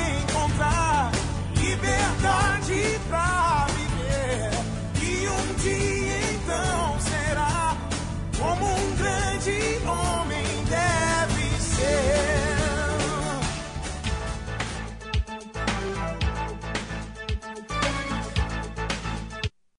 liberdade pra